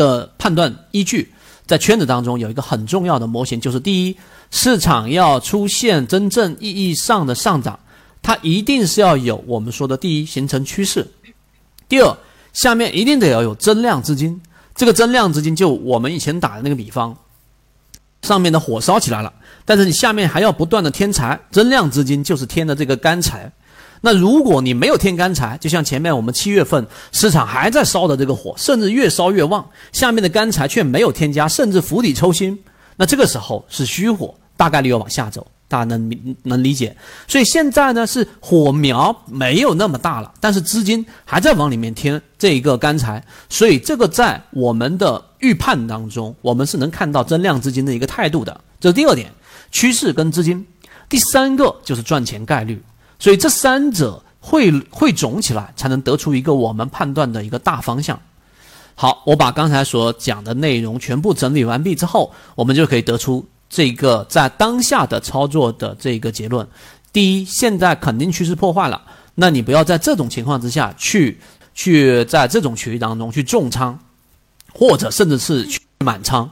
的判断依据，在圈子当中有一个很重要的模型，就是第一，市场要出现真正意义上的上涨，它一定是要有我们说的第一形成趋势，第二，下面一定得要有增量资金。这个增量资金就我们以前打的那个比方，上面的火烧起来了，但是你下面还要不断的添柴，增量资金就是添的这个干柴。那如果你没有添干柴，就像前面我们七月份市场还在烧的这个火，甚至越烧越旺，下面的干柴却没有添加，甚至釜底抽薪，那这个时候是虚火，大概率要往下走，大家能能理解。所以现在呢是火苗没有那么大了，但是资金还在往里面添这一个干柴，所以这个在我们的预判当中，我们是能看到增量资金的一个态度的。这是第二点，趋势跟资金。第三个就是赚钱概率。所以这三者汇汇总起来，才能得出一个我们判断的一个大方向。好，我把刚才所讲的内容全部整理完毕之后，我们就可以得出这个在当下的操作的这个结论：第一，现在肯定趋势破坏了，那你不要在这种情况之下去去在这种区域当中去重仓，或者甚至是去满仓，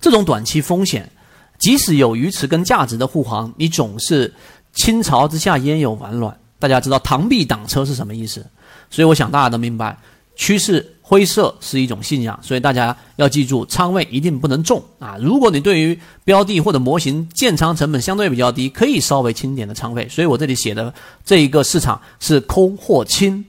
这种短期风险，即使有鱼池跟价值的护航，你总是。倾巢之下焉有完卵？大家知道螳臂挡车是什么意思？所以我想大家都明白，趋势灰色是一种信仰，所以大家要记住，仓位一定不能重啊！如果你对于标的或者模型建仓成本相对比较低，可以稍微轻点的仓位。所以我这里写的这一个市场是空或轻，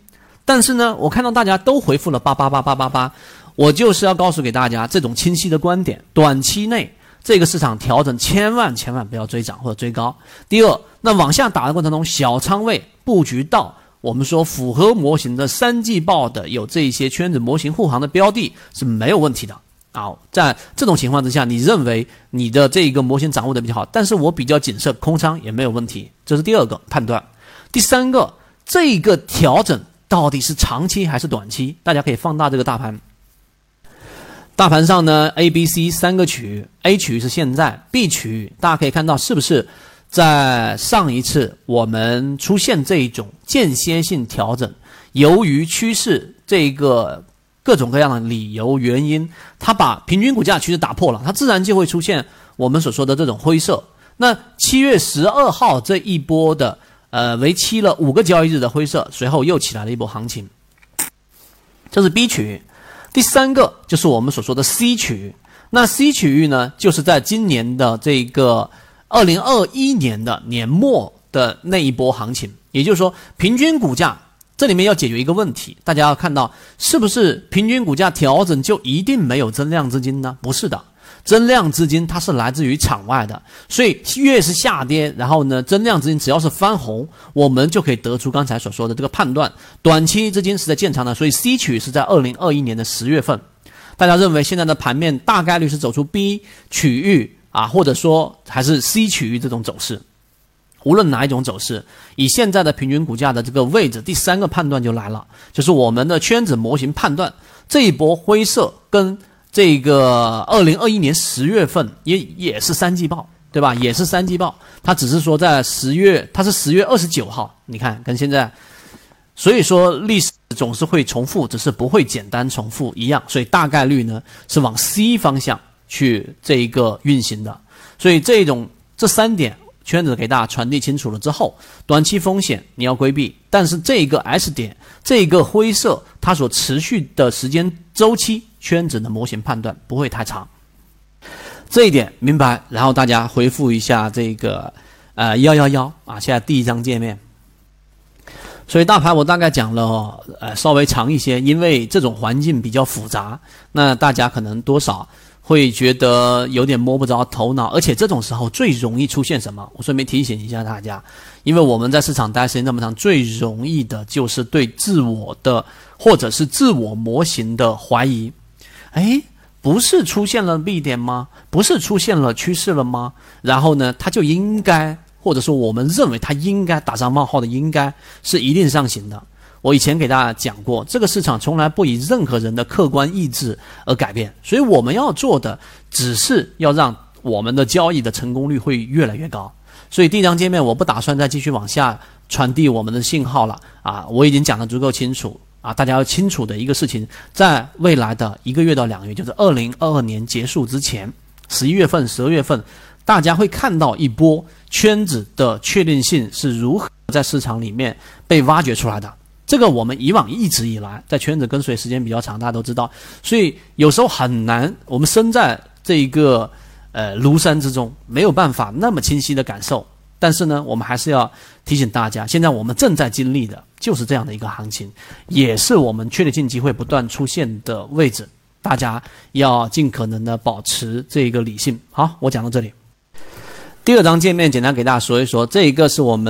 但是呢，我看到大家都回复了八八八八八八，我就是要告诉给大家这种清晰的观点，短期内。这个市场调整，千万千万不要追涨或者追高。第二，那往下打的过程中，小仓位布局到我们说符合模型的三季报的有这些圈子模型护航的标的，是没有问题的啊。在这种情况之下，你认为你的这一个模型掌握的比较好，但是我比较谨慎，空仓也没有问题。这是第二个判断。第三个，这个调整到底是长期还是短期？大家可以放大这个大盘。大盘上呢，A、B、C 三个区域，A 区域是现在，B 区域大家可以看到是不是在上一次我们出现这一种间歇性调整，由于趋势这个各种各样的理由原因，它把平均股价趋势打破了，它自然就会出现我们所说的这种灰色。那七月十二号这一波的呃为期了五个交易日的灰色，随后又起来了一波行情，这是 B 区域。第三个就是我们所说的 C 区域，那 C 区域呢，就是在今年的这个二零二一年的年末的那一波行情，也就是说，平均股价这里面要解决一个问题，大家要看到是不是平均股价调整就一定没有增量资金呢？不是的。增量资金它是来自于场外的，所以越是下跌，然后呢，增量资金只要是翻红，我们就可以得出刚才所说的这个判断。短期资金是在建仓的，所以 C 区是在二零二一年的十月份。大家认为现在的盘面大概率是走出 B 区域啊，或者说还是 C 区域这种走势。无论哪一种走势，以现在的平均股价的这个位置，第三个判断就来了，就是我们的圈子模型判断这一波灰色跟。这个二零二一年十月份也也是三季报，对吧？也是三季报，它只是说在十月，它是十月二十九号。你看，跟现在，所以说历史总是会重复，只是不会简单重复一样。所以大概率呢是往 C 方向去这一个运行的。所以这种这三点圈子给大家传递清楚了之后，短期风险你要规避，但是这个 S 点，这个灰色，它所持续的时间周期。圈子的模型判断不会太长，这一点明白。然后大家回复一下这个呃幺幺幺啊，现在第一张界面。所以大盘我大概讲了呃稍微长一些，因为这种环境比较复杂，那大家可能多少会觉得有点摸不着头脑。而且这种时候最容易出现什么？我顺便提醒一下大家，因为我们在市场待时间那么长，最容易的就是对自我的或者是自我模型的怀疑。哎，不是出现了 B 点吗？不是出现了趋势了吗？然后呢，它就应该或者说我们认为它应该打上冒号的，应该是一定上行的。我以前给大家讲过，这个市场从来不以任何人的客观意志而改变，所以我们要做的只是要让我们的交易的成功率会越来越高。所以第一张界面我不打算再继续往下传递我们的信号了啊，我已经讲得足够清楚啊，大家要清楚的一个事情，在未来的一个月到两个月，就是二零二二年结束之前，十一月份、十二月份，大家会看到一波圈子的确定性是如何在市场里面被挖掘出来的。这个我们以往一直以来在圈子跟随时间比较长，大家都知道，所以有时候很难，我们身在这一个呃庐山之中，没有办法那么清晰的感受。但是呢，我们还是要提醒大家，现在我们正在经历的就是这样的一个行情，也是我们确定性机会不断出现的位置，大家要尽可能的保持这个理性。好，我讲到这里。第二张界面简单给大家说一说，这一个是我们。